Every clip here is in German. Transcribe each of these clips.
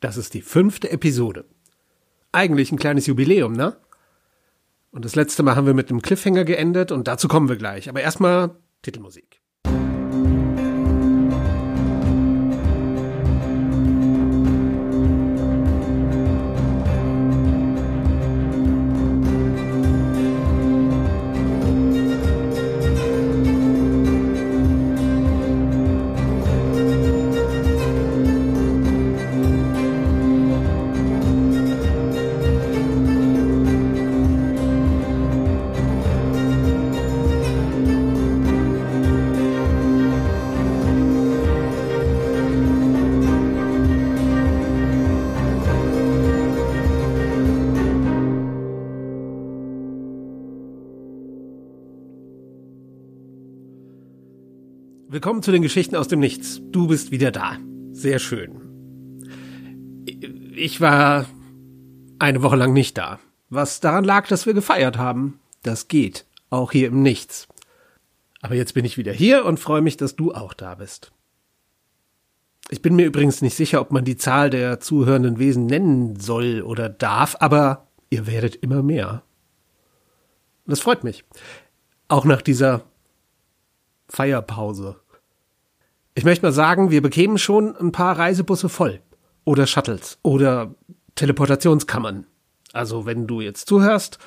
Das ist die fünfte Episode. Eigentlich ein kleines Jubiläum, ne? Und das letzte Mal haben wir mit einem Cliffhanger geendet und dazu kommen wir gleich. Aber erstmal Titelmusik. Willkommen zu den Geschichten aus dem Nichts. Du bist wieder da. Sehr schön. Ich war eine Woche lang nicht da. Was daran lag, dass wir gefeiert haben. Das geht. Auch hier im Nichts. Aber jetzt bin ich wieder hier und freue mich, dass du auch da bist. Ich bin mir übrigens nicht sicher, ob man die Zahl der zuhörenden Wesen nennen soll oder darf, aber ihr werdet immer mehr. Das freut mich. Auch nach dieser Feierpause. Ich möchte mal sagen, wir bekämen schon ein paar Reisebusse voll. Oder Shuttles. Oder Teleportationskammern. Also, wenn du jetzt zuhörst,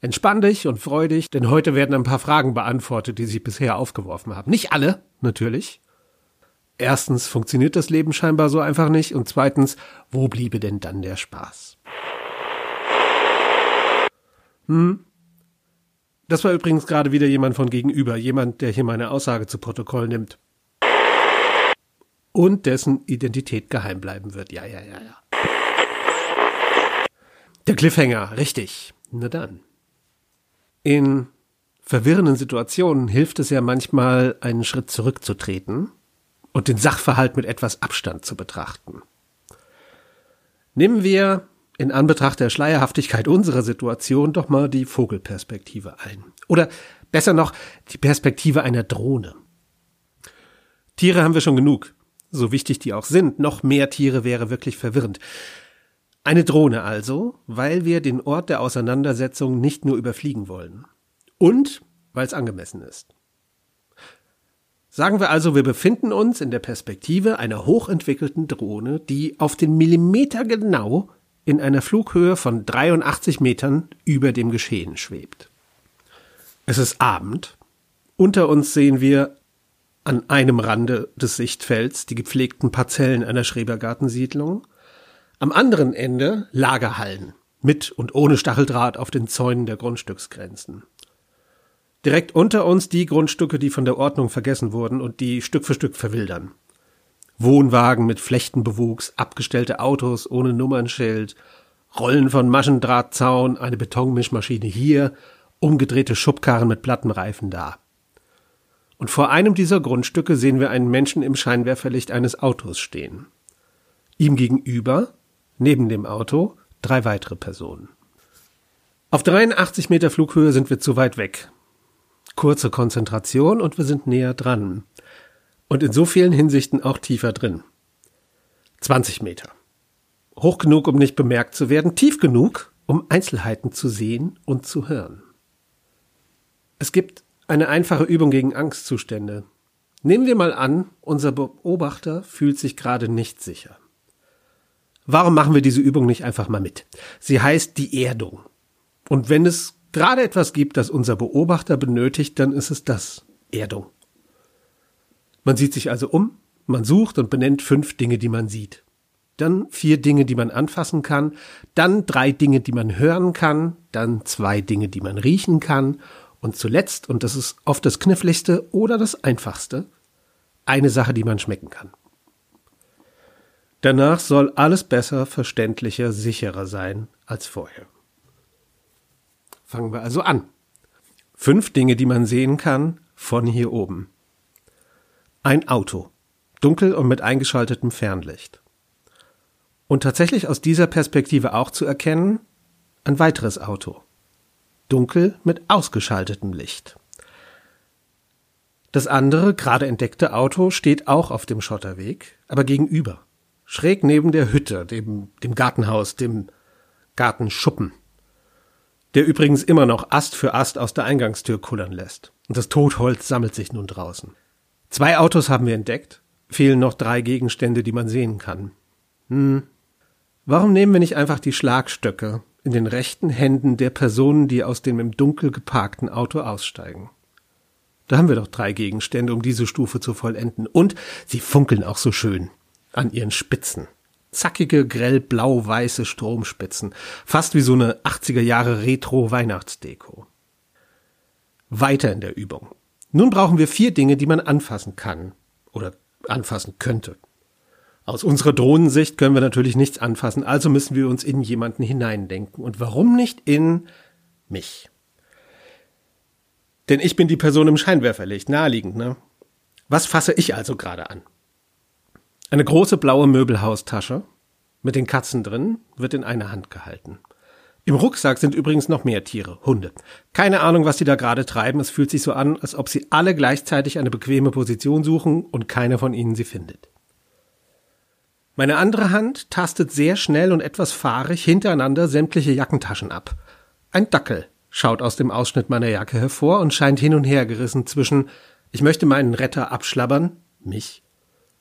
entspann dich und freu dich, denn heute werden ein paar Fragen beantwortet, die sich bisher aufgeworfen haben. Nicht alle, natürlich. Erstens funktioniert das Leben scheinbar so einfach nicht und zweitens, wo bliebe denn dann der Spaß? Hm? Das war übrigens gerade wieder jemand von gegenüber, jemand, der hier meine Aussage zu Protokoll nimmt und dessen Identität geheim bleiben wird. Ja, ja, ja, ja. Der Cliffhanger, richtig. Na dann. In verwirrenden Situationen hilft es ja manchmal, einen Schritt zurückzutreten und den Sachverhalt mit etwas Abstand zu betrachten. Nehmen wir in Anbetracht der Schleierhaftigkeit unserer Situation doch mal die Vogelperspektive ein. Oder besser noch, die Perspektive einer Drohne. Tiere haben wir schon genug so wichtig die auch sind, noch mehr Tiere wäre wirklich verwirrend. Eine Drohne also, weil wir den Ort der Auseinandersetzung nicht nur überfliegen wollen. Und weil es angemessen ist. Sagen wir also, wir befinden uns in der Perspektive einer hochentwickelten Drohne, die auf den Millimeter genau in einer Flughöhe von 83 Metern über dem Geschehen schwebt. Es ist Abend. Unter uns sehen wir an einem Rande des Sichtfelds die gepflegten Parzellen einer Schrebergartensiedlung, am anderen Ende Lagerhallen mit und ohne Stacheldraht auf den Zäunen der Grundstücksgrenzen. Direkt unter uns die Grundstücke, die von der Ordnung vergessen wurden und die Stück für Stück verwildern. Wohnwagen mit Flechtenbewuchs, abgestellte Autos ohne Nummernschild, Rollen von Maschendrahtzaun, eine Betonmischmaschine hier, umgedrehte Schubkarren mit Plattenreifen da. Und vor einem dieser Grundstücke sehen wir einen Menschen im Scheinwerferlicht eines Autos stehen. Ihm gegenüber, neben dem Auto, drei weitere Personen. Auf 83 Meter Flughöhe sind wir zu weit weg. Kurze Konzentration und wir sind näher dran. Und in so vielen Hinsichten auch tiefer drin. 20 Meter. Hoch genug, um nicht bemerkt zu werden, tief genug, um Einzelheiten zu sehen und zu hören. Es gibt eine einfache Übung gegen Angstzustände. Nehmen wir mal an, unser Beobachter fühlt sich gerade nicht sicher. Warum machen wir diese Übung nicht einfach mal mit? Sie heißt die Erdung. Und wenn es gerade etwas gibt, das unser Beobachter benötigt, dann ist es das Erdung. Man sieht sich also um, man sucht und benennt fünf Dinge, die man sieht. Dann vier Dinge, die man anfassen kann, dann drei Dinge, die man hören kann, dann zwei Dinge, die man riechen kann und zuletzt, und das ist oft das kniffligste oder das einfachste, eine Sache, die man schmecken kann. Danach soll alles besser, verständlicher, sicherer sein als vorher. Fangen wir also an. Fünf Dinge, die man sehen kann von hier oben. Ein Auto, dunkel und mit eingeschaltetem Fernlicht. Und tatsächlich aus dieser Perspektive auch zu erkennen, ein weiteres Auto, dunkel mit ausgeschaltetem Licht. Das andere, gerade entdeckte Auto steht auch auf dem Schotterweg, aber gegenüber, schräg neben der Hütte, dem, dem Gartenhaus, dem Gartenschuppen, der übrigens immer noch Ast für Ast aus der Eingangstür kullern lässt. Und das Totholz sammelt sich nun draußen. Zwei Autos haben wir entdeckt, fehlen noch drei Gegenstände, die man sehen kann. Hm. Warum nehmen wir nicht einfach die Schlagstöcke in den rechten Händen der Personen, die aus dem im Dunkel geparkten Auto aussteigen? Da haben wir doch drei Gegenstände, um diese Stufe zu vollenden. Und sie funkeln auch so schön an ihren Spitzen. Zackige, grell blau-weiße Stromspitzen. Fast wie so eine 80er Jahre Retro-Weihnachtsdeko. Weiter in der Übung. Nun brauchen wir vier Dinge, die man anfassen kann. Oder anfassen könnte. Aus unserer Drohnensicht können wir natürlich nichts anfassen, also müssen wir uns in jemanden hineindenken. Und warum nicht in mich? Denn ich bin die Person im Scheinwerferlicht, naheliegend, ne? Was fasse ich also gerade an? Eine große blaue Möbelhaustasche mit den Katzen drin wird in einer Hand gehalten. Im Rucksack sind übrigens noch mehr Tiere, Hunde. Keine Ahnung, was die da gerade treiben. Es fühlt sich so an, als ob sie alle gleichzeitig eine bequeme Position suchen und keiner von ihnen sie findet. Meine andere Hand tastet sehr schnell und etwas fahrig hintereinander sämtliche Jackentaschen ab. Ein Dackel schaut aus dem Ausschnitt meiner Jacke hervor und scheint hin und her gerissen zwischen ich möchte meinen Retter abschlabbern, mich,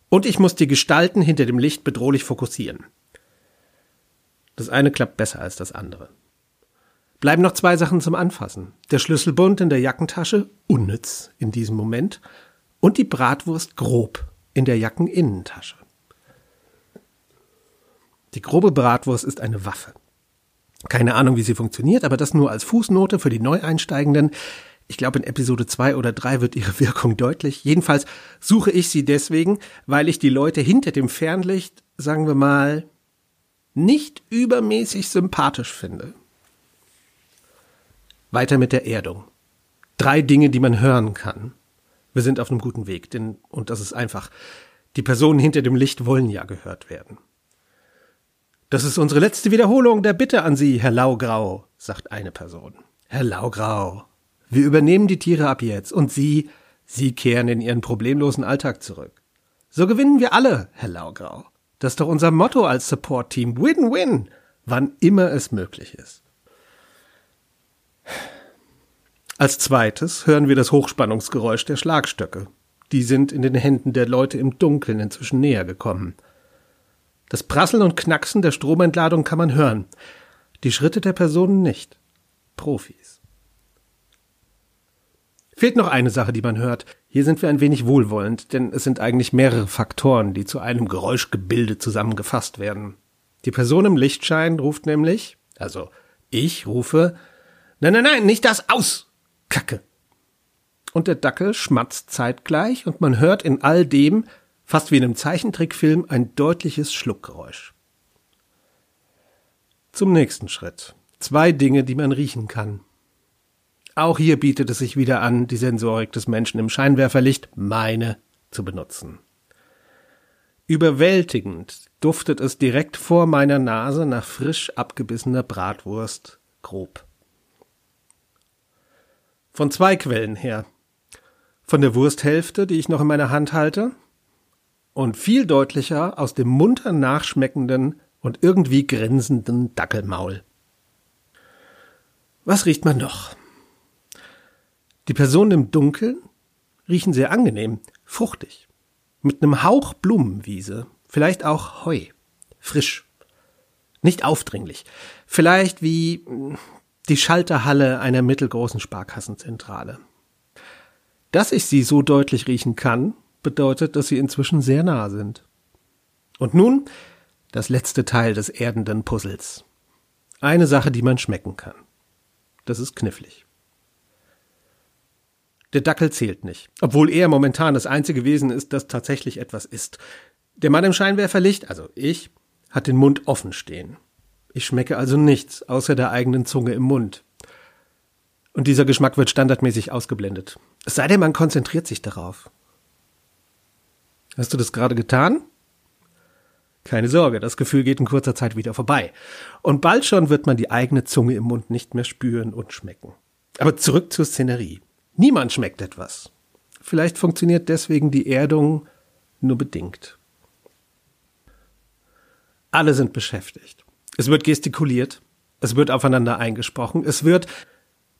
und ich muss die Gestalten hinter dem Licht bedrohlich fokussieren. Das eine klappt besser als das andere. Bleiben noch zwei Sachen zum Anfassen. Der Schlüsselbund in der Jackentasche, unnütz in diesem Moment, und die Bratwurst grob in der Jackeninnentasche. Die grobe Bratwurst ist eine Waffe. Keine Ahnung, wie sie funktioniert, aber das nur als Fußnote für die Neueinsteigenden. Ich glaube, in Episode 2 oder 3 wird ihre Wirkung deutlich. Jedenfalls suche ich sie deswegen, weil ich die Leute hinter dem Fernlicht, sagen wir mal, nicht übermäßig sympathisch finde. Weiter mit der Erdung. Drei Dinge, die man hören kann. Wir sind auf einem guten Weg, denn, und das ist einfach, die Personen hinter dem Licht wollen ja gehört werden. Das ist unsere letzte Wiederholung der Bitte an Sie, Herr Laugrau, sagt eine Person. Herr Laugrau, wir übernehmen die Tiere ab jetzt und Sie, Sie kehren in Ihren problemlosen Alltag zurück. So gewinnen wir alle, Herr Laugrau. Das ist doch unser Motto als Support-Team. Win-win, wann immer es möglich ist. Als zweites hören wir das Hochspannungsgeräusch der Schlagstöcke. Die sind in den Händen der Leute im Dunkeln inzwischen näher gekommen. Das Prasseln und Knacksen der Stromentladung kann man hören. Die Schritte der Personen nicht. Profis. Fehlt noch eine Sache, die man hört. Hier sind wir ein wenig wohlwollend, denn es sind eigentlich mehrere Faktoren, die zu einem Geräuschgebilde zusammengefasst werden. Die Person im Lichtschein ruft nämlich, also ich rufe, nein, nein, nein, nicht das aus! Kacke! Und der Dackel schmatzt zeitgleich und man hört in all dem fast wie in einem Zeichentrickfilm, ein deutliches Schluckgeräusch. Zum nächsten Schritt. Zwei Dinge, die man riechen kann. Auch hier bietet es sich wieder an, die Sensorik des Menschen im Scheinwerferlicht, meine, zu benutzen. Überwältigend duftet es direkt vor meiner Nase nach frisch abgebissener Bratwurst grob. Von zwei Quellen her. Von der Wursthälfte, die ich noch in meiner Hand halte, und viel deutlicher aus dem munter nachschmeckenden und irgendwie grinsenden Dackelmaul. Was riecht man noch? Die Personen im Dunkeln riechen sehr angenehm, fruchtig, mit einem Hauch Blumenwiese, vielleicht auch Heu, frisch, nicht aufdringlich, vielleicht wie hm, die Schalterhalle einer mittelgroßen Sparkassenzentrale. Dass ich sie so deutlich riechen kann, bedeutet, dass sie inzwischen sehr nah sind. Und nun das letzte Teil des erdenden Puzzles. Eine Sache, die man schmecken kann. Das ist knifflig. Der Dackel zählt nicht, obwohl er momentan das einzige Wesen ist, das tatsächlich etwas isst. Der Mann im Scheinwerferlicht, also ich, hat den Mund offen stehen. Ich schmecke also nichts außer der eigenen Zunge im Mund. Und dieser Geschmack wird standardmäßig ausgeblendet. Es sei denn, man konzentriert sich darauf. Hast du das gerade getan? Keine Sorge, das Gefühl geht in kurzer Zeit wieder vorbei. Und bald schon wird man die eigene Zunge im Mund nicht mehr spüren und schmecken. Aber zurück zur Szenerie. Niemand schmeckt etwas. Vielleicht funktioniert deswegen die Erdung nur bedingt. Alle sind beschäftigt. Es wird gestikuliert, es wird aufeinander eingesprochen, es wird,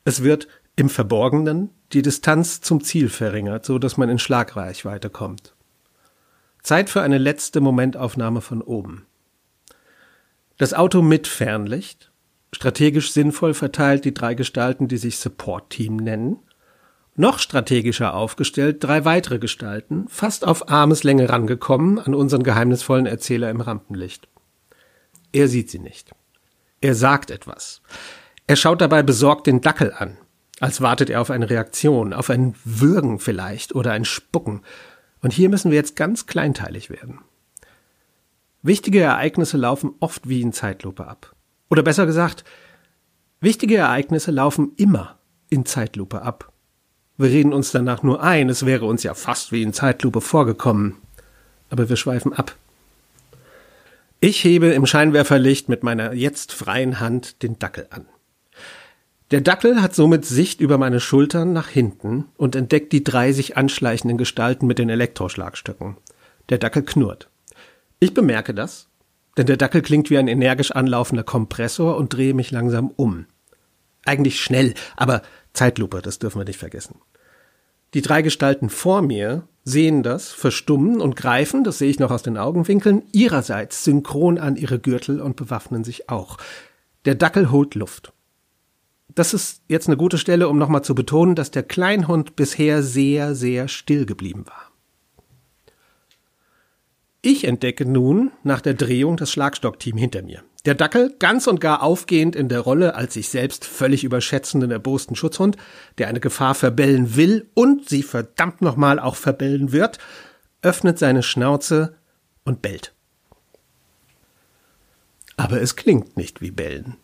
es wird im Verborgenen die Distanz zum Ziel verringert, so dass man in Schlagreichweite kommt. Zeit für eine letzte Momentaufnahme von oben. Das Auto mit Fernlicht, strategisch sinnvoll verteilt die drei Gestalten, die sich Support Team nennen, noch strategischer aufgestellt drei weitere Gestalten, fast auf Armeslänge rangekommen an unseren geheimnisvollen Erzähler im Rampenlicht. Er sieht sie nicht. Er sagt etwas. Er schaut dabei besorgt den Dackel an, als wartet er auf eine Reaktion, auf ein Würgen vielleicht oder ein Spucken. Und hier müssen wir jetzt ganz kleinteilig werden. Wichtige Ereignisse laufen oft wie in Zeitlupe ab. Oder besser gesagt, wichtige Ereignisse laufen immer in Zeitlupe ab. Wir reden uns danach nur ein, es wäre uns ja fast wie in Zeitlupe vorgekommen. Aber wir schweifen ab. Ich hebe im Scheinwerferlicht mit meiner jetzt freien Hand den Dackel an. Der Dackel hat somit Sicht über meine Schultern nach hinten und entdeckt die drei sich anschleichenden Gestalten mit den Elektroschlagstöcken. Der Dackel knurrt. Ich bemerke das, denn der Dackel klingt wie ein energisch anlaufender Kompressor und drehe mich langsam um. Eigentlich schnell, aber Zeitlupe, das dürfen wir nicht vergessen. Die drei Gestalten vor mir sehen das, verstummen und greifen, das sehe ich noch aus den Augenwinkeln, ihrerseits synchron an ihre Gürtel und bewaffnen sich auch. Der Dackel holt Luft das ist jetzt eine gute Stelle, um nochmal zu betonen, dass der Kleinhund bisher sehr, sehr still geblieben war. Ich entdecke nun nach der Drehung das Schlagstockteam hinter mir. Der Dackel ganz und gar aufgehend in der Rolle als sich selbst völlig überschätzenden erbosten Schutzhund, der eine Gefahr verbellen will und sie verdammt nochmal auch verbellen wird, öffnet seine Schnauze und bellt. Aber es klingt nicht wie Bellen.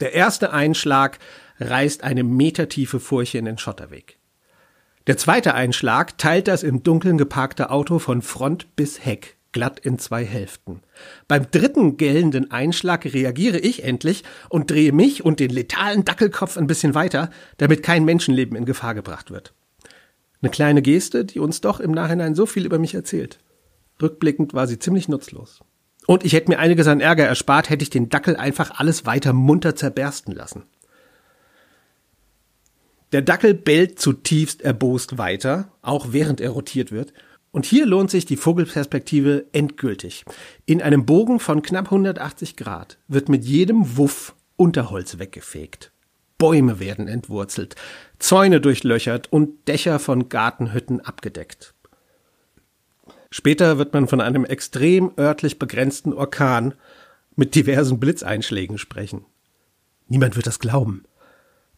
Der erste Einschlag reißt eine metertiefe Furche in den Schotterweg. Der zweite Einschlag teilt das im Dunkeln geparkte Auto von Front bis Heck glatt in zwei Hälften. Beim dritten gellenden Einschlag reagiere ich endlich und drehe mich und den letalen Dackelkopf ein bisschen weiter, damit kein Menschenleben in Gefahr gebracht wird. Eine kleine Geste, die uns doch im Nachhinein so viel über mich erzählt. Rückblickend war sie ziemlich nutzlos. Und ich hätte mir einiges an Ärger erspart, hätte ich den Dackel einfach alles weiter munter zerbersten lassen. Der Dackel bellt zutiefst erbost weiter, auch während er rotiert wird, und hier lohnt sich die Vogelperspektive endgültig. In einem Bogen von knapp 180 Grad wird mit jedem Wuff Unterholz weggefegt. Bäume werden entwurzelt, Zäune durchlöchert und Dächer von Gartenhütten abgedeckt. Später wird man von einem extrem örtlich begrenzten Orkan mit diversen Blitzeinschlägen sprechen. Niemand wird das glauben.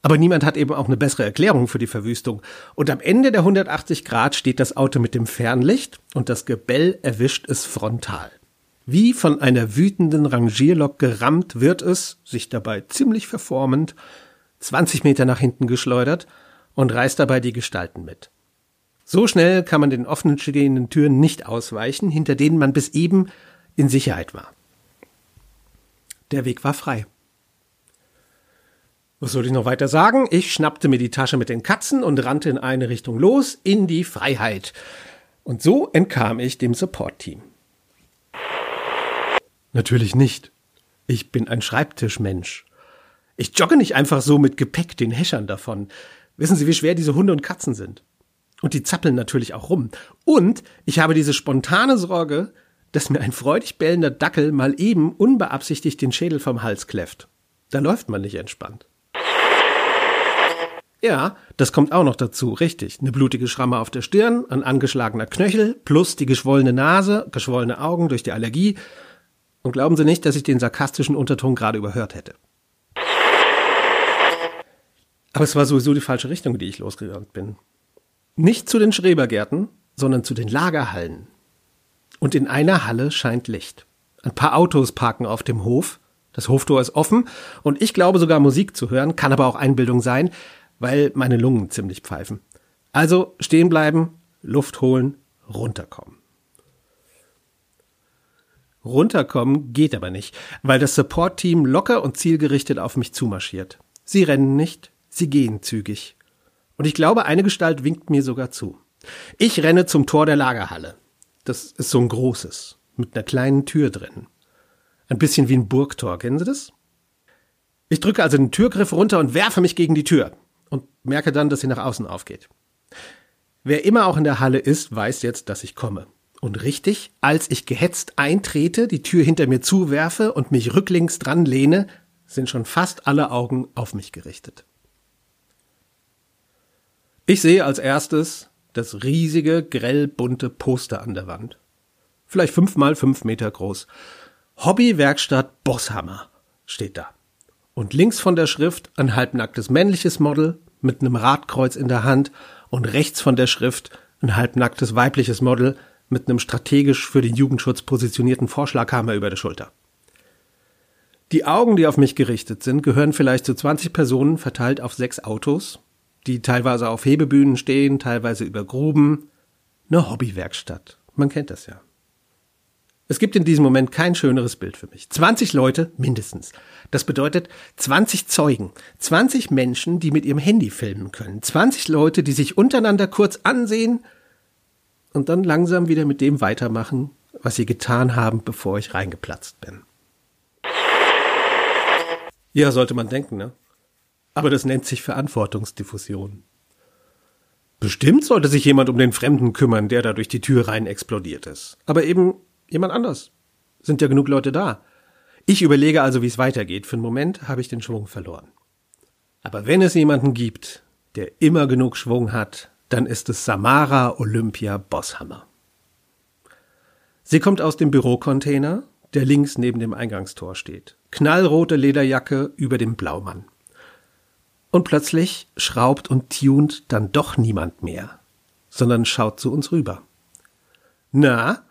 Aber niemand hat eben auch eine bessere Erklärung für die Verwüstung. Und am Ende der 180 Grad steht das Auto mit dem Fernlicht und das Gebell erwischt es frontal. Wie von einer wütenden Rangierlok gerammt wird es, sich dabei ziemlich verformend, 20 Meter nach hinten geschleudert und reißt dabei die Gestalten mit. So schnell kann man den offenen stehenden Türen nicht ausweichen, hinter denen man bis eben in Sicherheit war. Der Weg war frei. Was soll ich noch weiter sagen? Ich schnappte mir die Tasche mit den Katzen und rannte in eine Richtung los, in die Freiheit. Und so entkam ich dem Support-Team. Natürlich nicht. Ich bin ein Schreibtischmensch. Ich jogge nicht einfach so mit Gepäck den Häschern davon. Wissen Sie, wie schwer diese Hunde und Katzen sind? Und die zappeln natürlich auch rum. Und ich habe diese spontane Sorge, dass mir ein freudig bellender Dackel mal eben unbeabsichtigt den Schädel vom Hals kläfft. Da läuft man nicht entspannt. Ja, das kommt auch noch dazu, richtig. Eine blutige Schramme auf der Stirn, ein angeschlagener Knöchel, plus die geschwollene Nase, geschwollene Augen durch die Allergie. Und glauben Sie nicht, dass ich den sarkastischen Unterton gerade überhört hätte. Aber es war sowieso die falsche Richtung, die ich losgerannt bin. Nicht zu den Schrebergärten, sondern zu den Lagerhallen. Und in einer Halle scheint Licht. Ein paar Autos parken auf dem Hof. Das Hoftor ist offen und ich glaube sogar Musik zu hören, kann aber auch Einbildung sein, weil meine Lungen ziemlich pfeifen. Also stehen bleiben, Luft holen, runterkommen. Runterkommen geht aber nicht, weil das Support-Team locker und zielgerichtet auf mich zumarschiert. Sie rennen nicht, sie gehen zügig. Und ich glaube, eine Gestalt winkt mir sogar zu. Ich renne zum Tor der Lagerhalle. Das ist so ein großes, mit einer kleinen Tür drin. Ein bisschen wie ein Burgtor, kennen Sie das? Ich drücke also den Türgriff runter und werfe mich gegen die Tür und merke dann, dass sie nach außen aufgeht. Wer immer auch in der Halle ist, weiß jetzt, dass ich komme. Und richtig, als ich gehetzt eintrete, die Tür hinter mir zuwerfe und mich rücklings dran lehne, sind schon fast alle Augen auf mich gerichtet. Ich sehe als erstes das riesige, grell bunte Poster an der Wand. Vielleicht fünf mal fünf Meter groß. Hobbywerkstatt Bosshammer steht da. Und links von der Schrift ein halbnacktes männliches Model mit einem Radkreuz in der Hand und rechts von der Schrift ein halbnacktes weibliches Model mit einem strategisch für den Jugendschutz positionierten Vorschlaghammer über der Schulter. Die Augen, die auf mich gerichtet sind, gehören vielleicht zu 20 Personen verteilt auf sechs Autos, die teilweise auf Hebebühnen stehen, teilweise über Gruben. Eine Hobbywerkstatt. Man kennt das ja. Es gibt in diesem Moment kein schöneres Bild für mich. 20 Leute mindestens. Das bedeutet 20 Zeugen, 20 Menschen, die mit ihrem Handy filmen können, 20 Leute, die sich untereinander kurz ansehen und dann langsam wieder mit dem weitermachen, was sie getan haben, bevor ich reingeplatzt bin. Ja, sollte man denken, ne? Aber das nennt sich Verantwortungsdiffusion. Bestimmt sollte sich jemand um den Fremden kümmern, der da durch die Tür rein explodiert ist. Aber eben jemand anders. Sind ja genug Leute da. Ich überlege also, wie es weitergeht. Für einen Moment habe ich den Schwung verloren. Aber wenn es jemanden gibt, der immer genug Schwung hat, dann ist es Samara Olympia Bosshammer. Sie kommt aus dem Bürocontainer, der links neben dem Eingangstor steht. Knallrote Lederjacke über dem Blaumann. Und plötzlich schraubt und tunt dann doch niemand mehr, sondern schaut zu uns rüber. Na,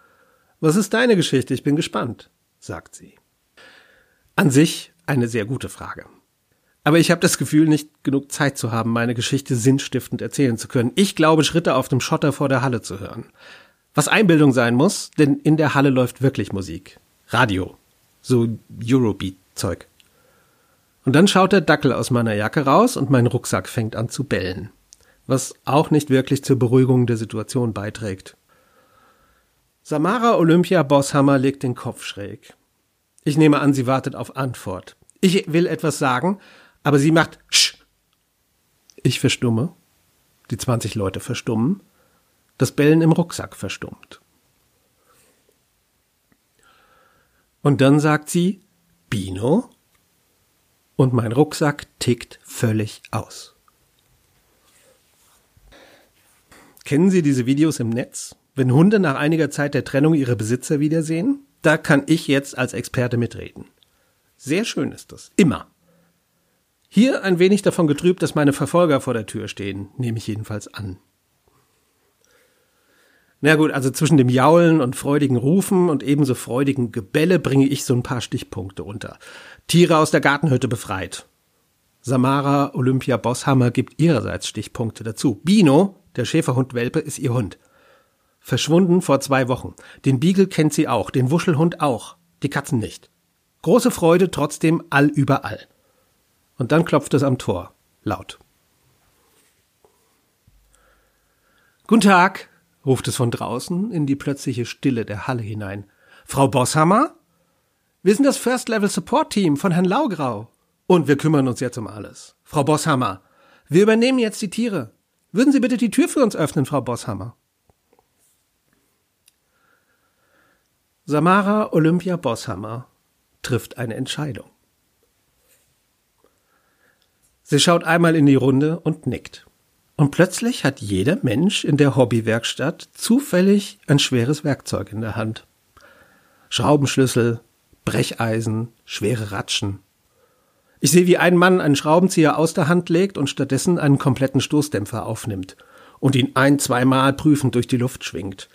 was ist deine Geschichte? Ich bin gespannt, sagt sie. An sich eine sehr gute Frage. Aber ich habe das Gefühl, nicht genug Zeit zu haben, meine Geschichte sinnstiftend erzählen zu können. Ich glaube, Schritte auf dem Schotter vor der Halle zu hören. Was Einbildung sein muss, denn in der Halle läuft wirklich Musik. Radio. So Eurobeat-Zeug. Und dann schaut der Dackel aus meiner Jacke raus und mein Rucksack fängt an zu bellen. Was auch nicht wirklich zur Beruhigung der Situation beiträgt. Samara Olympia Bosshammer legt den Kopf schräg. Ich nehme an, sie wartet auf Antwort. Ich will etwas sagen, aber sie macht Sch. Ich verstumme. Die 20 Leute verstummen. Das Bellen im Rucksack verstummt. Und dann sagt sie Bino und mein Rucksack tickt völlig aus. Kennen Sie diese Videos im Netz? Wenn Hunde nach einiger Zeit der Trennung ihre Besitzer wiedersehen, da kann ich jetzt als Experte mitreden. Sehr schön ist das. Immer. Hier ein wenig davon getrübt, dass meine Verfolger vor der Tür stehen, nehme ich jedenfalls an. Na gut, also zwischen dem Jaulen und freudigen Rufen und ebenso freudigen Gebälle bringe ich so ein paar Stichpunkte unter. Tiere aus der Gartenhütte befreit. Samara Olympia Bosshammer gibt ihrerseits Stichpunkte dazu. Bino, der Schäferhund-Welpe, ist ihr Hund. Verschwunden vor zwei Wochen. Den Beagle kennt sie auch, den Wuschelhund auch, die Katzen nicht. Große Freude trotzdem all überall. Und dann klopft es am Tor, laut. Guten Tag, ruft es von draußen in die plötzliche Stille der Halle hinein. Frau Bosshammer? Wir sind das First Level Support Team von Herrn Laugrau. Und wir kümmern uns jetzt um alles. Frau Bosshammer, wir übernehmen jetzt die Tiere. Würden Sie bitte die Tür für uns öffnen, Frau Bosshammer? Samara Olympia Bosshammer trifft eine Entscheidung. Sie schaut einmal in die Runde und nickt. Und plötzlich hat jeder Mensch in der Hobbywerkstatt zufällig ein schweres Werkzeug in der Hand. Schraubenschlüssel, Brecheisen, schwere Ratschen. Ich sehe, wie ein Mann einen Schraubenzieher aus der Hand legt und stattdessen einen kompletten Stoßdämpfer aufnimmt und ihn ein, zweimal prüfend durch die Luft schwingt.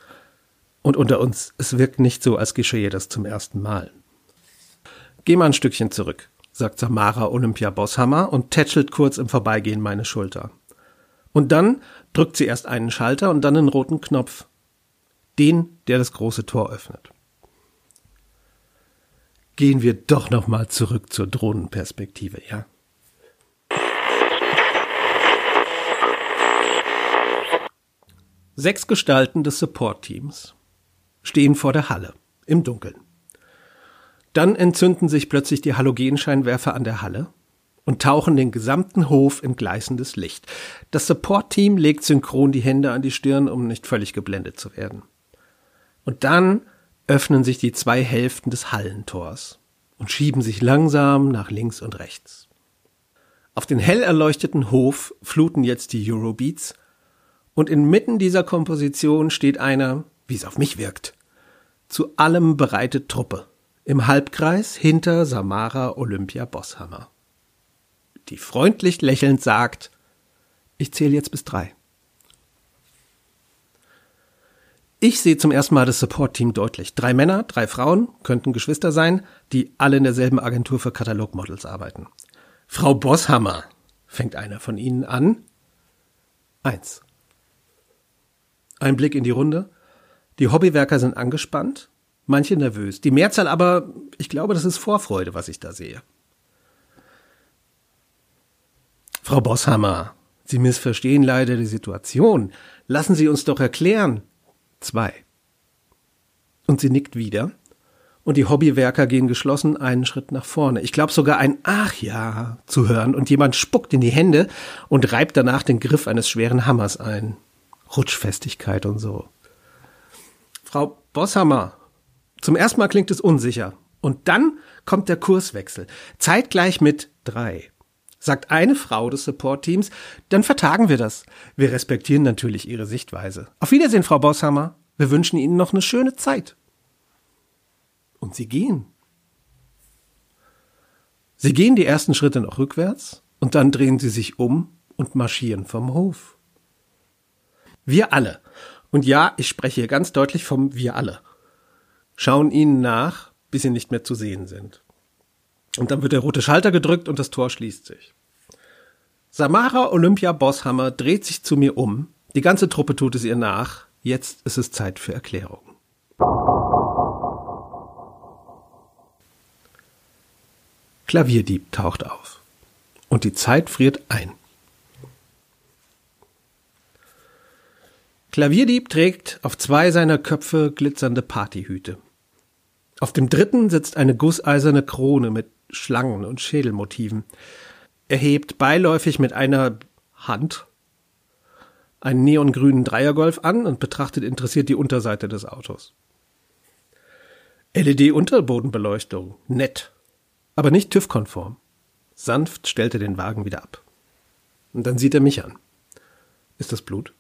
Und unter uns, es wirkt nicht so, als geschehe das zum ersten Mal. Geh mal ein Stückchen zurück, sagt Samara Olympia Bosshammer und tätschelt kurz im Vorbeigehen meine Schulter. Und dann drückt sie erst einen Schalter und dann einen roten Knopf. Den, der das große Tor öffnet. Gehen wir doch noch mal zurück zur Drohnenperspektive, ja? Sechs Gestalten des Support-Teams stehen vor der Halle im Dunkeln. Dann entzünden sich plötzlich die Halogenscheinwerfer an der Halle und tauchen den gesamten Hof in gleißendes Licht. Das Support-Team legt synchron die Hände an die Stirn, um nicht völlig geblendet zu werden. Und dann öffnen sich die zwei Hälften des Hallentors und schieben sich langsam nach links und rechts. Auf den hell erleuchteten Hof fluten jetzt die Eurobeats und inmitten dieser Komposition steht einer, wie es auf mich wirkt, zu allem bereite Truppe im Halbkreis hinter Samara Olympia Bosshammer. Die freundlich lächelnd sagt, ich zähle jetzt bis drei. Ich sehe zum ersten Mal das Support-Team deutlich. Drei Männer, drei Frauen, könnten Geschwister sein, die alle in derselben Agentur für Katalogmodels arbeiten. Frau Bosshammer, fängt einer von ihnen an. Eins. Ein Blick in die Runde. Die Hobbywerker sind angespannt, manche nervös. Die Mehrzahl aber, ich glaube, das ist Vorfreude, was ich da sehe. Frau Bosshammer, Sie missverstehen leider die Situation. Lassen Sie uns doch erklären. Zwei. Und sie nickt wieder. Und die Hobbywerker gehen geschlossen einen Schritt nach vorne. Ich glaube sogar ein Ach ja zu hören und jemand spuckt in die Hände und reibt danach den Griff eines schweren Hammers ein. Rutschfestigkeit und so. Frau Bosshammer, zum ersten Mal klingt es unsicher. Und dann kommt der Kurswechsel. Zeitgleich mit drei. Sagt eine Frau des Support-Teams, dann vertagen wir das. Wir respektieren natürlich Ihre Sichtweise. Auf Wiedersehen, Frau Bosshammer. Wir wünschen Ihnen noch eine schöne Zeit. Und sie gehen. Sie gehen die ersten Schritte noch rückwärts und dann drehen sie sich um und marschieren vom Hof. Wir alle, und ja, ich spreche hier ganz deutlich vom wir alle, schauen ihnen nach, bis sie nicht mehr zu sehen sind. Und dann wird der rote Schalter gedrückt und das Tor schließt sich. Samara Olympia Bosshammer dreht sich zu mir um. Die ganze Truppe tut es ihr nach. Jetzt ist es Zeit für Erklärungen. Klavierdieb taucht auf. Und die Zeit friert ein. Klavierdieb trägt auf zwei seiner Köpfe glitzernde Partyhüte. Auf dem dritten sitzt eine gusseiserne Krone mit Schlangen und Schädelmotiven. Er hebt beiläufig mit einer Hand einen neongrünen Dreiergolf an und betrachtet interessiert die Unterseite des Autos. LED-Unterbodenbeleuchtung, nett, aber nicht TÜV-konform. Sanft stellt er den Wagen wieder ab. Und dann sieht er mich an. Ist das Blut?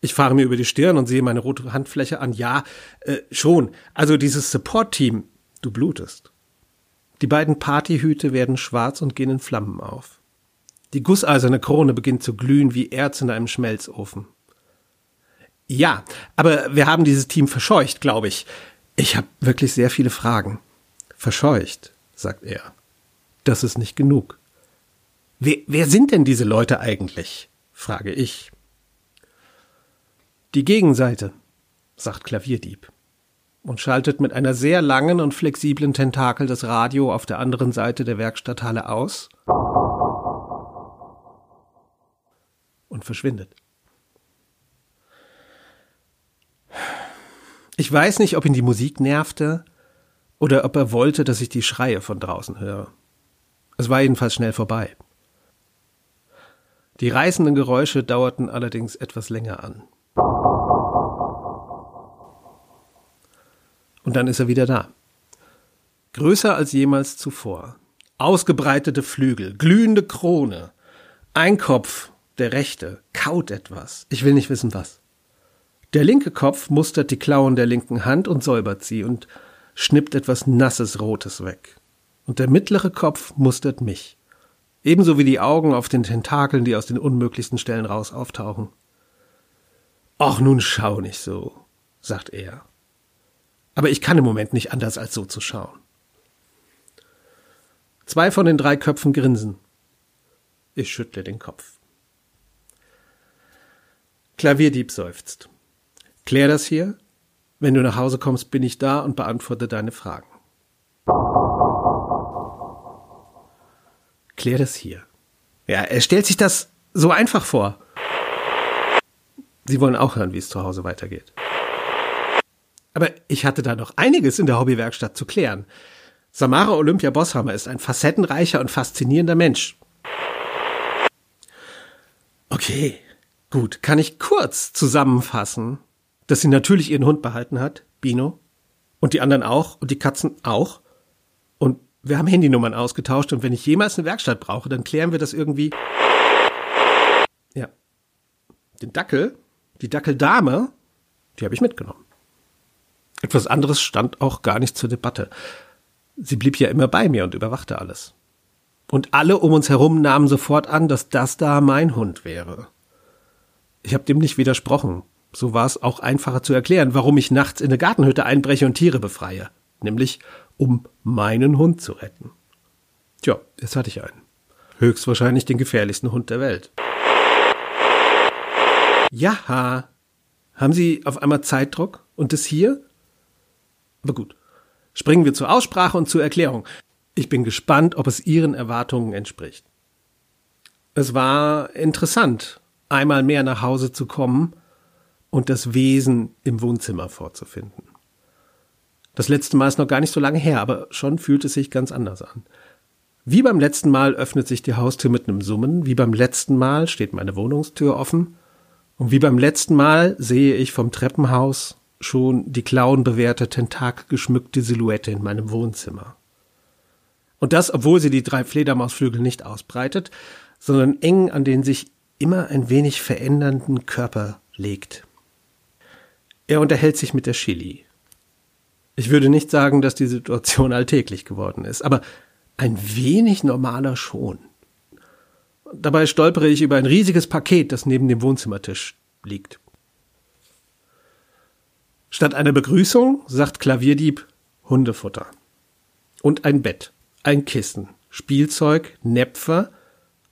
Ich fahre mir über die Stirn und sehe meine rote Handfläche an. Ja, äh, schon. Also dieses Support-Team, du blutest. Die beiden Partyhüte werden schwarz und gehen in Flammen auf. Die gusseiserne Krone beginnt zu glühen wie Erz in einem Schmelzofen. Ja, aber wir haben dieses Team verscheucht, glaube ich. Ich habe wirklich sehr viele Fragen. Verscheucht, sagt er. Das ist nicht genug. Wer, wer sind denn diese Leute eigentlich? frage ich. Die Gegenseite, sagt Klavierdieb und schaltet mit einer sehr langen und flexiblen Tentakel das Radio auf der anderen Seite der Werkstatthalle aus und verschwindet. Ich weiß nicht, ob ihn die Musik nervte oder ob er wollte, dass ich die Schreie von draußen höre. Es war jedenfalls schnell vorbei. Die reißenden Geräusche dauerten allerdings etwas länger an. Und dann ist er wieder da. Größer als jemals zuvor. Ausgebreitete Flügel, glühende Krone. Ein Kopf, der rechte, kaut etwas. Ich will nicht wissen was. Der linke Kopf mustert die Klauen der linken Hand und säubert sie und schnippt etwas nasses Rotes weg. Und der mittlere Kopf mustert mich. Ebenso wie die Augen auf den Tentakeln, die aus den unmöglichsten Stellen raus auftauchen. Ach, nun schau nicht so. sagt er. Aber ich kann im Moment nicht anders als so zu schauen. Zwei von den drei Köpfen grinsen. Ich schüttle den Kopf. Klavierdieb seufzt. Klär das hier. Wenn du nach Hause kommst, bin ich da und beantworte deine Fragen. Klär das hier. Ja, er stellt sich das so einfach vor. Sie wollen auch hören, wie es zu Hause weitergeht. Aber ich hatte da noch einiges in der Hobbywerkstatt zu klären. Samara Olympia Bosshammer ist ein facettenreicher und faszinierender Mensch. Okay, gut. Kann ich kurz zusammenfassen, dass sie natürlich ihren Hund behalten hat, Bino, und die anderen auch und die Katzen auch. Und wir haben Handynummern ausgetauscht und wenn ich jemals eine Werkstatt brauche, dann klären wir das irgendwie. Ja. Den Dackel, die Dackeldame, die habe ich mitgenommen. Etwas anderes stand auch gar nicht zur Debatte. Sie blieb ja immer bei mir und überwachte alles. Und alle um uns herum nahmen sofort an, dass das da mein Hund wäre. Ich habe dem nicht widersprochen. So war es auch einfacher zu erklären, warum ich nachts in eine Gartenhütte einbreche und Tiere befreie. Nämlich, um meinen Hund zu retten. Tja, jetzt hatte ich einen. Höchstwahrscheinlich den gefährlichsten Hund der Welt. Jaha. Haben Sie auf einmal Zeitdruck? Und das hier? Aber gut. Springen wir zur Aussprache und zur Erklärung. Ich bin gespannt, ob es Ihren Erwartungen entspricht. Es war interessant, einmal mehr nach Hause zu kommen und das Wesen im Wohnzimmer vorzufinden. Das letzte Mal ist noch gar nicht so lange her, aber schon fühlt es sich ganz anders an. Wie beim letzten Mal öffnet sich die Haustür mit einem Summen, wie beim letzten Mal steht meine Wohnungstür offen, und wie beim letzten Mal sehe ich vom Treppenhaus schon die klauenbewehrte, tentakelgeschmückte Silhouette in meinem Wohnzimmer. Und das, obwohl sie die drei Fledermausflügel nicht ausbreitet, sondern eng an den sich immer ein wenig verändernden Körper legt. Er unterhält sich mit der Chili. Ich würde nicht sagen, dass die Situation alltäglich geworden ist, aber ein wenig normaler schon. Dabei stolpere ich über ein riesiges Paket, das neben dem Wohnzimmertisch liegt. Statt einer Begrüßung sagt Klavierdieb Hundefutter. Und ein Bett, ein Kissen, Spielzeug, Näpfer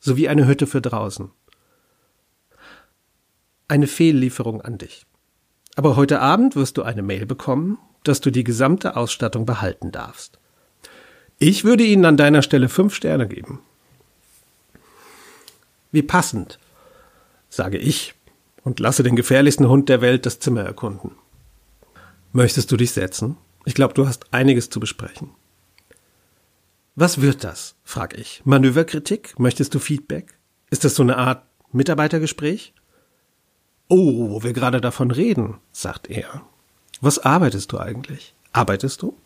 sowie eine Hütte für draußen. Eine Fehllieferung an dich. Aber heute Abend wirst du eine Mail bekommen, dass du die gesamte Ausstattung behalten darfst. Ich würde ihnen an deiner Stelle fünf Sterne geben. Wie passend, sage ich und lasse den gefährlichsten Hund der Welt das Zimmer erkunden. Möchtest du dich setzen? Ich glaube, du hast einiges zu besprechen. Was wird das? frag ich. Manöverkritik? Möchtest du Feedback? Ist das so eine Art Mitarbeitergespräch? Oh, wo wir gerade davon reden, sagt er. Was arbeitest du eigentlich? Arbeitest du?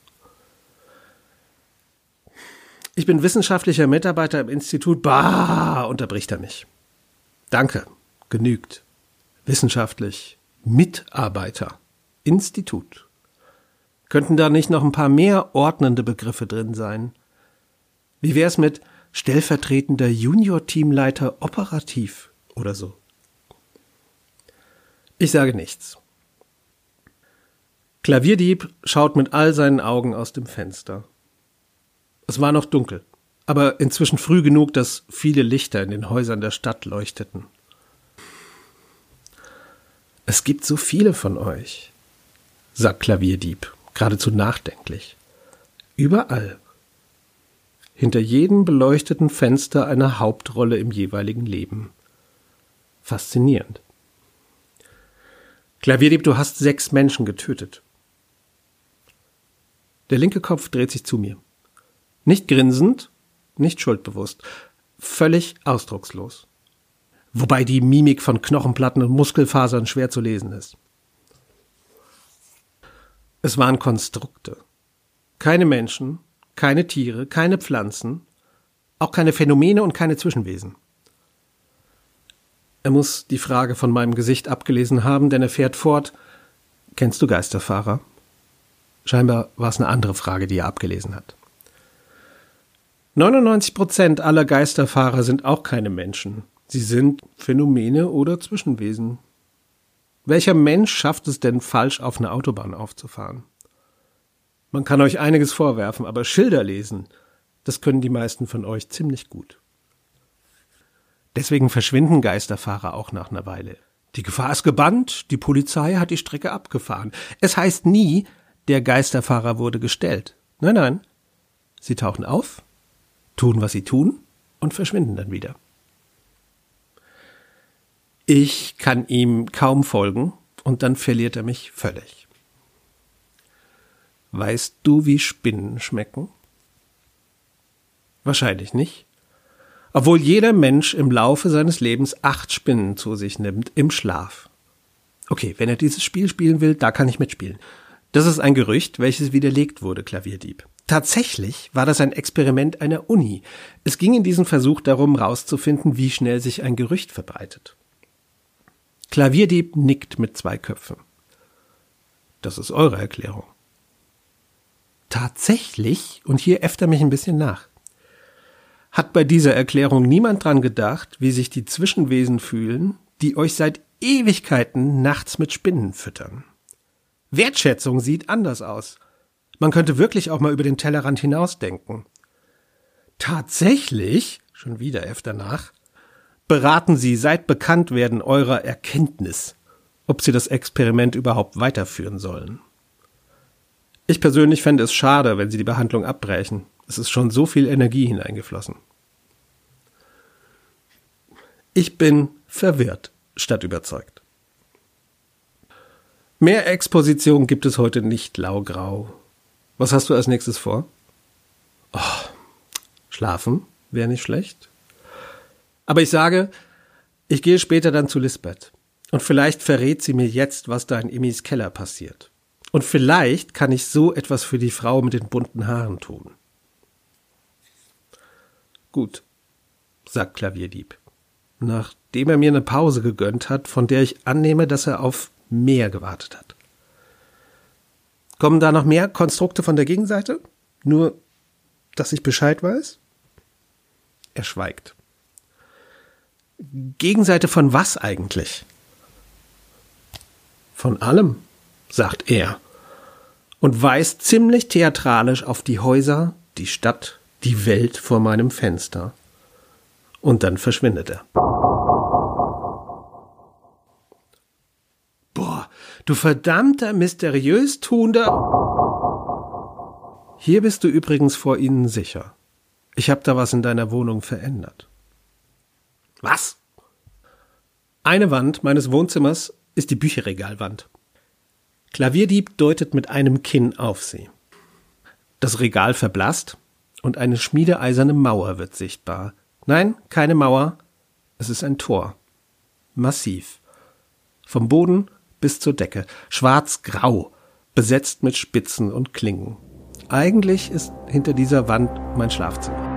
Ich bin wissenschaftlicher Mitarbeiter im Institut. Bah, unterbricht er mich. Danke, genügt. Wissenschaftlich Mitarbeiter. Institut. Könnten da nicht noch ein paar mehr ordnende Begriffe drin sein? Wie wär's mit stellvertretender Junior-Teamleiter operativ oder so? Ich sage nichts. Klavierdieb schaut mit all seinen Augen aus dem Fenster. Es war noch dunkel, aber inzwischen früh genug, dass viele Lichter in den Häusern der Stadt leuchteten. Es gibt so viele von euch sagt Klavierdieb, geradezu nachdenklich. Überall. Hinter jedem beleuchteten Fenster eine Hauptrolle im jeweiligen Leben. Faszinierend. Klavierdieb, du hast sechs Menschen getötet. Der linke Kopf dreht sich zu mir. Nicht grinsend, nicht schuldbewusst, völlig ausdruckslos. Wobei die Mimik von Knochenplatten und Muskelfasern schwer zu lesen ist. Es waren Konstrukte. Keine Menschen, keine Tiere, keine Pflanzen, auch keine Phänomene und keine Zwischenwesen. Er muss die Frage von meinem Gesicht abgelesen haben, denn er fährt fort. Kennst du Geisterfahrer? Scheinbar war es eine andere Frage, die er abgelesen hat. 99 Prozent aller Geisterfahrer sind auch keine Menschen. Sie sind Phänomene oder Zwischenwesen. Welcher Mensch schafft es denn falsch auf eine Autobahn aufzufahren? Man kann euch einiges vorwerfen, aber Schilder lesen, das können die meisten von euch ziemlich gut. Deswegen verschwinden Geisterfahrer auch nach einer Weile. Die Gefahr ist gebannt, die Polizei hat die Strecke abgefahren. Es heißt nie, der Geisterfahrer wurde gestellt. Nein, nein. Sie tauchen auf, tun, was sie tun und verschwinden dann wieder. Ich kann ihm kaum folgen und dann verliert er mich völlig. Weißt du, wie Spinnen schmecken? Wahrscheinlich nicht. Obwohl jeder Mensch im Laufe seines Lebens acht Spinnen zu sich nimmt im Schlaf. Okay, wenn er dieses Spiel spielen will, da kann ich mitspielen. Das ist ein Gerücht, welches widerlegt wurde, Klavierdieb. Tatsächlich war das ein Experiment einer Uni. Es ging in diesem Versuch darum, herauszufinden, wie schnell sich ein Gerücht verbreitet. Klavierdieb nickt mit zwei Köpfen. Das ist eure Erklärung. Tatsächlich, und hier äfft er mich ein bisschen nach, hat bei dieser Erklärung niemand dran gedacht, wie sich die Zwischenwesen fühlen, die euch seit Ewigkeiten nachts mit Spinnen füttern. Wertschätzung sieht anders aus. Man könnte wirklich auch mal über den Tellerrand hinausdenken. Tatsächlich, schon wieder F danach, beraten Sie seit Bekanntwerden eurer Erkenntnis, ob Sie das Experiment überhaupt weiterführen sollen. Ich persönlich fände es schade, wenn Sie die Behandlung abbrechen. Es ist schon so viel Energie hineingeflossen. Ich bin verwirrt statt überzeugt. Mehr Exposition gibt es heute nicht, laugrau. Was hast du als nächstes vor? Oh, schlafen wäre nicht schlecht. Aber ich sage, ich gehe später dann zu Lisbeth. Und vielleicht verrät sie mir jetzt, was da in Imis Keller passiert. Und vielleicht kann ich so etwas für die Frau mit den bunten Haaren tun. Gut, sagt Klavierdieb, nachdem er mir eine Pause gegönnt hat, von der ich annehme, dass er auf mehr gewartet hat. Kommen da noch mehr Konstrukte von der Gegenseite? Nur, dass ich Bescheid weiß? Er schweigt. Gegenseite von was eigentlich? Von allem, sagt er und weist ziemlich theatralisch auf die Häuser, die Stadt, die Welt vor meinem Fenster. Und dann verschwindet er. Du verdammter, mysteriös tuender. Hier bist du übrigens vor ihnen sicher. Ich hab da was in deiner Wohnung verändert. Was? Eine Wand meines Wohnzimmers ist die Bücherregalwand. Klavierdieb deutet mit einem Kinn auf sie. Das Regal verblasst, und eine schmiedeeiserne Mauer wird sichtbar. Nein, keine Mauer, es ist ein Tor. Massiv. Vom Boden bis zur Decke, schwarz-grau, besetzt mit Spitzen und Klingen. Eigentlich ist hinter dieser Wand mein Schlafzimmer.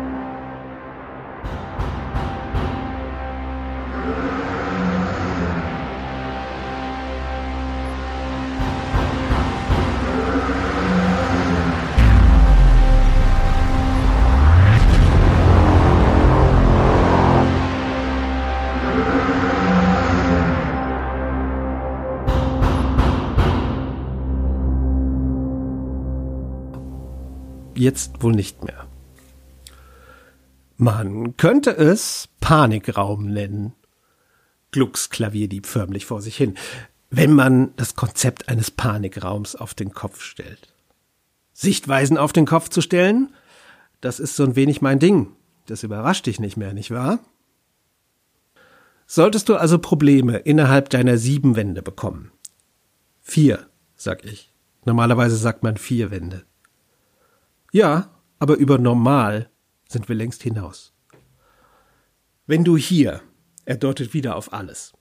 Jetzt wohl nicht mehr. Man könnte es Panikraum nennen. Glucks Klavierdieb förmlich vor sich hin, wenn man das Konzept eines Panikraums auf den Kopf stellt. Sichtweisen auf den Kopf zu stellen, das ist so ein wenig mein Ding. Das überrascht dich nicht mehr, nicht wahr? Solltest du also Probleme innerhalb deiner sieben Wände bekommen. Vier, sag ich. Normalerweise sagt man vier Wände. Ja, aber über normal sind wir längst hinaus. Wenn du hier, er deutet wieder auf alles,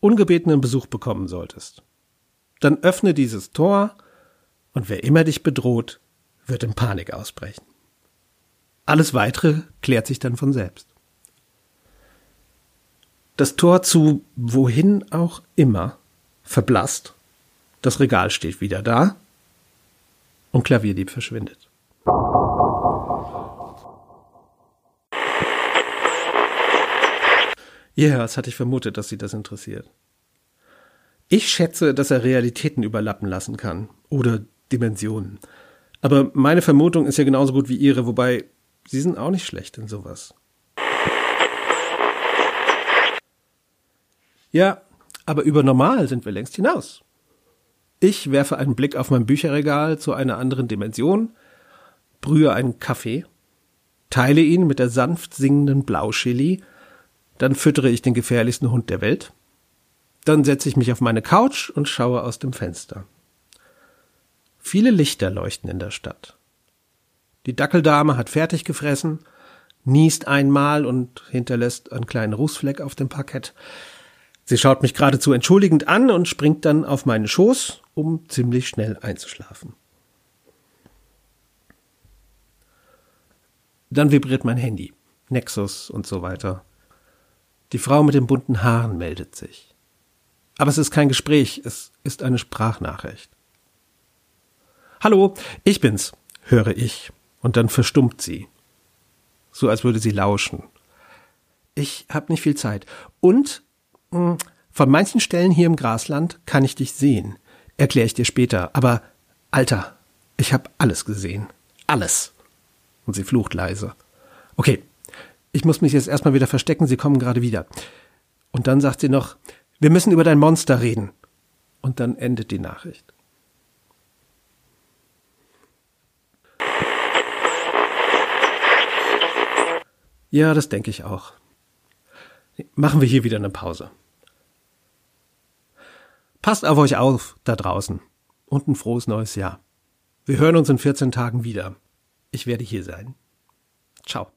ungebetenen Besuch bekommen solltest, dann öffne dieses Tor und wer immer dich bedroht, wird in Panik ausbrechen. Alles weitere klärt sich dann von selbst. Das Tor zu wohin auch immer verblasst, das Regal steht wieder da und Klavierdieb verschwindet. Ja, das hatte ich vermutet, dass Sie das interessiert. Ich schätze, dass er Realitäten überlappen lassen kann. Oder Dimensionen. Aber meine Vermutung ist ja genauso gut wie Ihre, wobei Sie sind auch nicht schlecht in sowas. Ja, aber über normal sind wir längst hinaus. Ich werfe einen Blick auf mein Bücherregal zu einer anderen Dimension, brühe einen Kaffee, teile ihn mit der sanft singenden Blauchili, dann füttere ich den gefährlichsten Hund der Welt, dann setze ich mich auf meine Couch und schaue aus dem Fenster. Viele Lichter leuchten in der Stadt. Die Dackeldame hat fertig gefressen, niest einmal und hinterlässt einen kleinen Rußfleck auf dem Parkett. Sie schaut mich geradezu entschuldigend an und springt dann auf meinen Schoß, um ziemlich schnell einzuschlafen. Dann vibriert mein Handy, Nexus und so weiter. Die Frau mit den bunten Haaren meldet sich. Aber es ist kein Gespräch, es ist eine Sprachnachricht. Hallo, ich bin's, höre ich, und dann verstummt sie. So als würde sie lauschen. Ich hab nicht viel Zeit. Und hm, von manchen Stellen hier im Grasland kann ich dich sehen. Erkläre ich dir später. Aber, Alter, ich hab alles gesehen. Alles. Und sie flucht leise. Okay, ich muss mich jetzt erstmal wieder verstecken, sie kommen gerade wieder. Und dann sagt sie noch, wir müssen über dein Monster reden. Und dann endet die Nachricht. Ja, das denke ich auch. Machen wir hier wieder eine Pause. Passt auf euch auf da draußen und ein frohes neues Jahr. Wir hören uns in 14 Tagen wieder. Ich werde hier sein. Ciao.